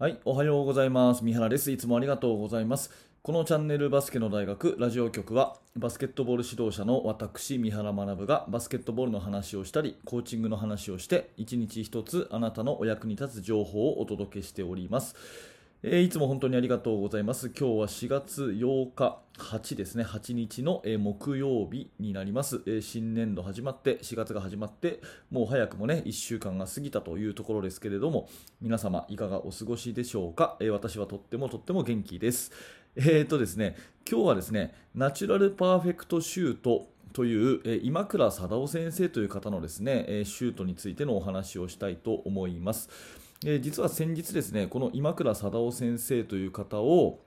はい、おはようございます。三原です。いつもありがとうございます。このチャンネルバスケの大学ラジオ局はバスケットボール指導者の私三原学がバスケットボールの話をしたりコーチングの話をして一日一つあなたのお役に立つ情報をお届けしております。えーいつも本当にありがとうございます。今日は4月8日、8ですね、8日の、えー木曜日になります、えー新年度始まって、4月が始まって、もう早くもね、1週間が過ぎたというところですけれども、皆様いかがお過ごしでしょうか、えー私はとってもとっても元気です。えーとですね、今日はですね、ナチュラルパーフェクトシュートという、えー今倉貞夫先生という方のですね、えーシュートについてのお話をしたいと思います。えー実は先日ですね、この今倉貞夫先生という方を、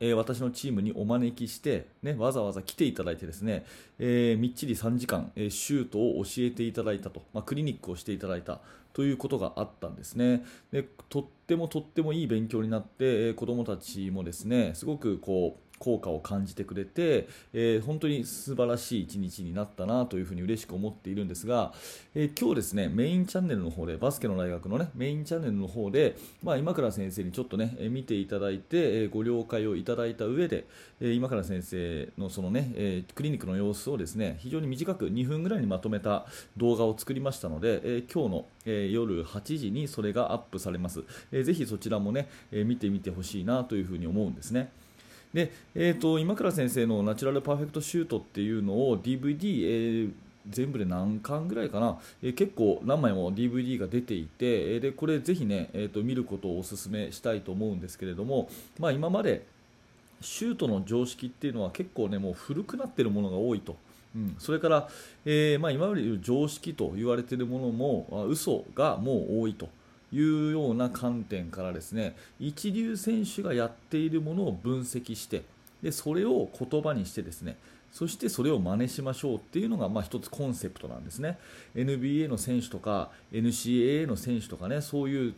えー私のチームにお招きして、ね、わざわざ来ていただいてですね、えーみっちり3時間、えーシュートを教えていただいたと、まあ、クリニックをしていただいたということがあったんですね。でとってもとってもいい勉強になって、えー子どもたちもですねすごくこう効果を感じてくれて、えー本当に素晴らしい一日になったなというふうに嬉しく思っているんですが、えー今日ですねメインチャンネルの方でバスケの大学のねメインチャンネルの方で、まあ、今倉先生にちょっとねえー見ていただいて、えご了解をいただいた上で、えー今倉先生のそのね、えクリニックの様子をですね非常に短く2分ぐらいにまとめた動画を作りましたので、え今日の、え夜8時にそれがアップされます、えーぜひそちらもね、え見てみてほしいなというふうに思うんですね。で、えー、と今倉先生のナチュラルパーフェクトシュートっていうのを DVD、えー全部で何巻ぐらいかな、えー結構何枚も DVD が出ていて、えーでこれぜひね、えー、と見ることをお勧めしたいと思うんですけれども、まあ、今までシュートの常識っていうのは結構ねもう古くなってるものが多いと。うん、それから、えーまあ、今まで常識と言われているものもあ嘘がもう多いと。いうような観点からですね一流選手がやっているものを分析してでそれを言葉にしてですねそしてそれを真似しましょうっていうのがまあ一つコンセプトなんですね。NBA の選手とか NCAA の選手とかねそういう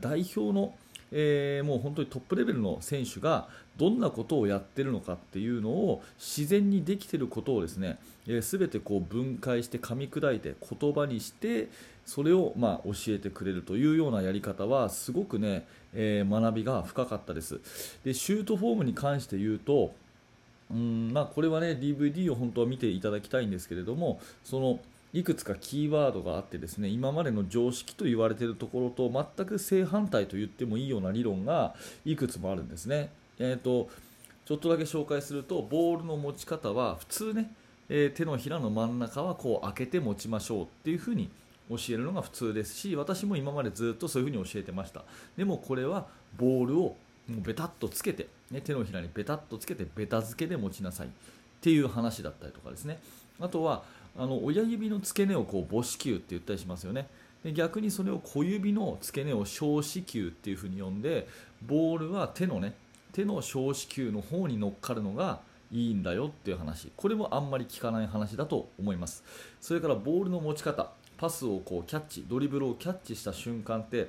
代表のえーもう本当にトップレベルの選手がどんなことをやってるのかっていうのを自然にできていることをですね、えー、全てこう分解して噛み砕いて言葉にしてそれをまあ教えてくれるというようなやり方はすごくね、えー学びが深かったです。でシュートフォームに関して言うとうんまあ、これはね DVD を本当は見ていただきたいんですけれどもそのいくつかキーワードがあってですね今までの常識と言われているところと全く正反対と言ってもいいような理論がいくつもあるんですね。えー、とちょっとだけ紹介するとボールの持ち方は普通ね、えー手のひらの真ん中はこう開けて持ちましょうっていうふうに教えるのが普通ですし私も今までずっとそういうふうに教えてました。でもこれはボールをもうベタっとつけて、ね、手のひらにベタっとつけてベタ付けで持ちなさいっていう話だったりとかですね。あとはあの親指の付け根をこう母子球って言ったりしますよね。で逆にそれを小指の付け根を小子球っていうふうに呼んでボールは手のね手の小子球の方に乗っかるのがいいんだよっていう話。これもあんまり聞かない話だと思います。それからボールの持ち方。パスをこうキャッチドリブルをキャッチした瞬間って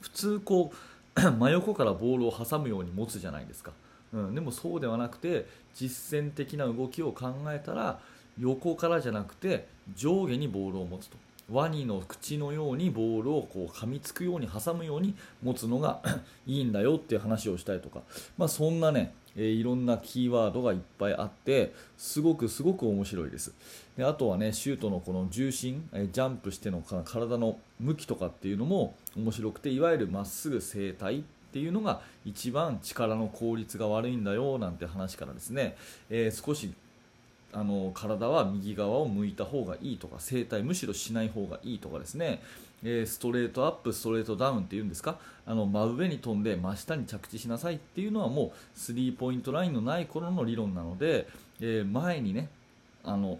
普通こう 真横からボールを挟むように持つじゃないですか、うん、でもそうではなくて実践的な動きを考えたら横からじゃなくて上下にボールを持つと。ワニの口のようにボールをこう噛みつくように挟むように持つのが いいんだよっていう話をしたりとか、まあ、そんなね、えーいろんなキーワードがいっぱいあってすごくすごく面白いです。であとはねシュートのこの重心えージャンプしての体の向きとかっていうのも面白くていわゆるまっすぐ正対っていうのが一番力の効率が悪いんだよなんて話からですね、えー少しあの体は右側を向いた方がいいとか整体むしろしない方がいいとかですね、えーストレートアップストレートダウンっていうんですか？あの真上に飛んで真下に着地しなさいっていうのはもうスリーポイントラインのない頃の理論なので、えー前にねあの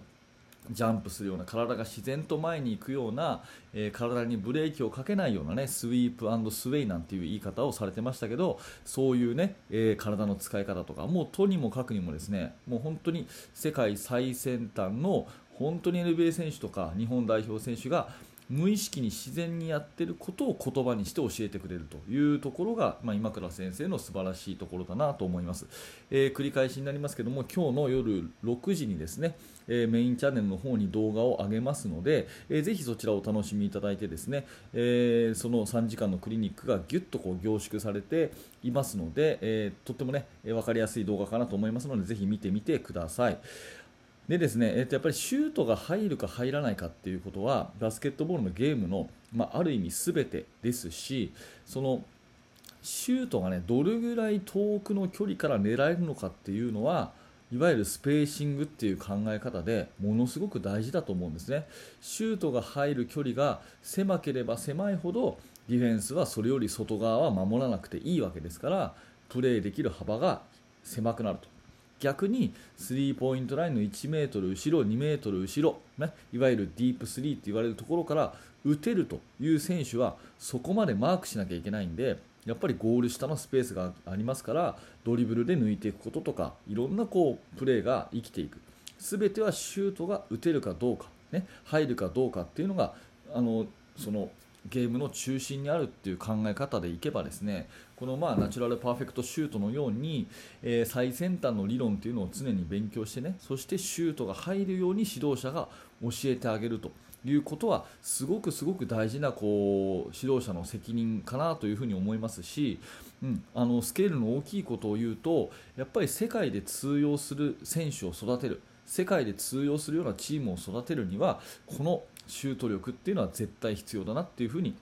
ジャンプするような体が自然と前に行くような、えー体にブレーキをかけないようなねスイープスウェイなんていう言い方をされてましたけどそういうね、えー体の使い方とかもうとにもかくにもですねもう本当に世界最先端の本当に NBA 選手とか日本代表選手が無意識に自然にやってることを言葉にして教えてくれるというところが、まあ、今倉先生の素晴らしいところだなと思います、えー、繰り返しになりますけども今日の夜6時にですね、えー、メインチャンネルの方に動画を上げますので、えー、ぜひそちらをお楽しみいただいてですね、えその3時間のクリニックがぎゅっとこう凝縮されていますので、えとってもね分かりやすい動画かなと思いますのでぜひ見てみてください。でですね、えー、とやっぱりシュートが入るか入らないかっていうことはバスケットボールのゲームの、まあ、ある意味全てですしそのシュートがねどれぐらい遠くの距離から狙えるのかっていうのはいわゆる spacing っていう考え方でものすごく大事だと思うんですね。シュートが入る距離が狭ければ狭いほどディフェンスはそれより外側は守らなくていいわけですからプレーできる幅が狭くなると。逆にスリーポイントラインの1メートル後ろ、2メートル後ろ、ね、いわゆる deep three と言われるところから打てるという選手はそこまでマークしなきゃいけないんでやっぱりゴール下のスペースがありますからドリブルで抜いていくこととかいろんなこうプレーが生きていく。全てはシュートが打てるかどうか、ね、入るかどうかっていうのがあのそのゲームの中心にあるっていう考え方でいけばですねこのまあナチュラルパーフェクトシュートのように、えー、最先端の理論というのを常に勉強してねそしてシュートが入るように指導者が教えてあげるということはすごくすごく大事なこう指導者の責任かなというふうに思いますし、うん、あのスケールの大きいことを言うとやっぱり世界で通用する選手を育てる。世界で通用するようなチームを育てるにはこのシュート力っていうのは絶対必要だなっていうふうに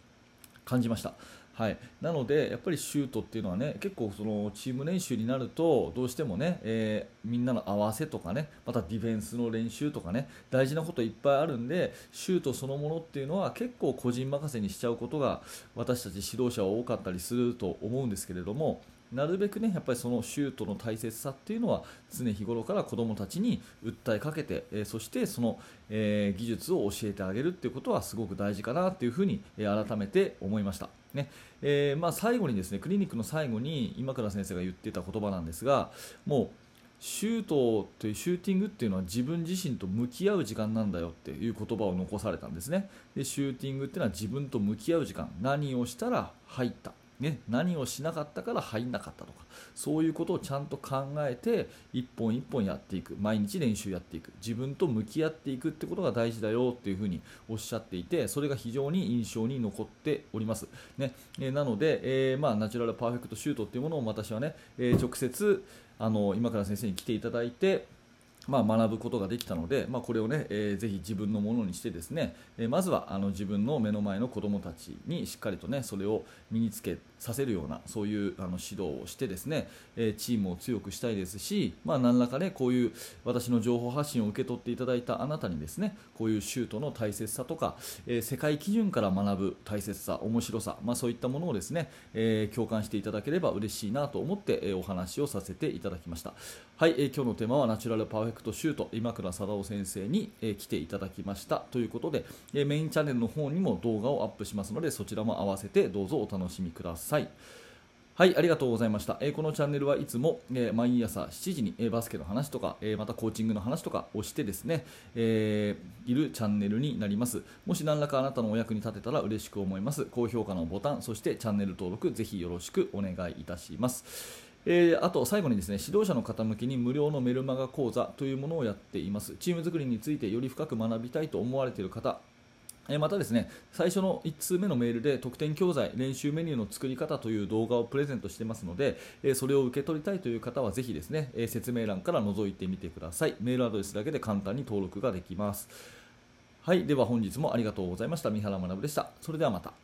感じました。はい、なので、やっぱりシュートっていうのはね結構そのチーム練習になるとどうしてもね、えー、みんなの合わせとかねまたディフェンスの練習とかね大事なこといっぱいあるんでシュートそのものっていうのは結構個人任せにしちゃうことが私たち指導者は多かったりすると思うんですけれどもなるべくねやっぱりそのシュートの大切さっていうのは常日頃から子どもたちに訴えかけて、え、そしてその、え、技術を教えてあげるっていうことはすごく大事かなっていうふうに、え、改めて思いました。ね。えまあ、最後にですねクリニックの最後に今倉先生が言っていた言葉なんですがもうシュートというシューティングっていうのは自分自身と向き合う時間なんだよっていう言葉を残されたんですね。でシューティングっていうのは自分と向き合う時間。何をしたら入った。ね、何をしなかったから入んなかったとかそういうことをちゃんと考えて一本一本やっていく。毎日練習やっていく。自分と向き合っていくってことが大事だよっていうふうにおっしゃっていてそれが非常に印象に残っております、ねえなので、えー、まあ、ナチュラルパーフェクトシュートっていうものを私はね、えー、直接あの今から先生に来ていただいてまあ、学ぶことができたので、まあ、これをね、えー、ぜひ自分のものにしてですね、えー、まずはあの自分の目の前の子どもたちにしっかりとねそれを身につけさせるようなそういうあの指導をしてですね、えー、チームを強くしたいですし、まあ、何らかねこういう私の情報発信を受け取っていただいたあなたにですねこういうシュートの大切さとか、え世界基準から学ぶ大切さ面白さ、まあ、そういったものをですね、え共感していただければ嬉しいなと思って、えお話をさせていただきました。はい、え今日のテーマはナチュラルパーフェクトシュート今倉貞夫先生に、え来ていただきましたということで、えメインチャンネルの方にも動画をアップしますのでそちらも合わせてどうぞお楽しみください。はい、ありがとうございました。えー、このチャンネルはいつも、えー、毎朝7時に、えー、バスケの話とか、えまたコーチングの話とかをしてですね、えいるチャンネルになります。もし何らかあなたのお役に立てたら嬉しく思います。高評価のボタン、そしてチャンネル登録、ぜひよろしくお願いいたします。えー、あと最後にですね指導者の方向けに無料のメルマガ講座というものをやっています。チーム作りについてより深く学びたいと思われている方。またですね最初の1通目のメールで特典教材練習メニューの作り方という動画をプレゼントしてますのでそれを受け取りたいという方はぜひですね説明欄から覗いてみてください。メールアドレスだけで簡単に登録ができます。はいでは本日もありがとうございました。三原学でした。それではまた。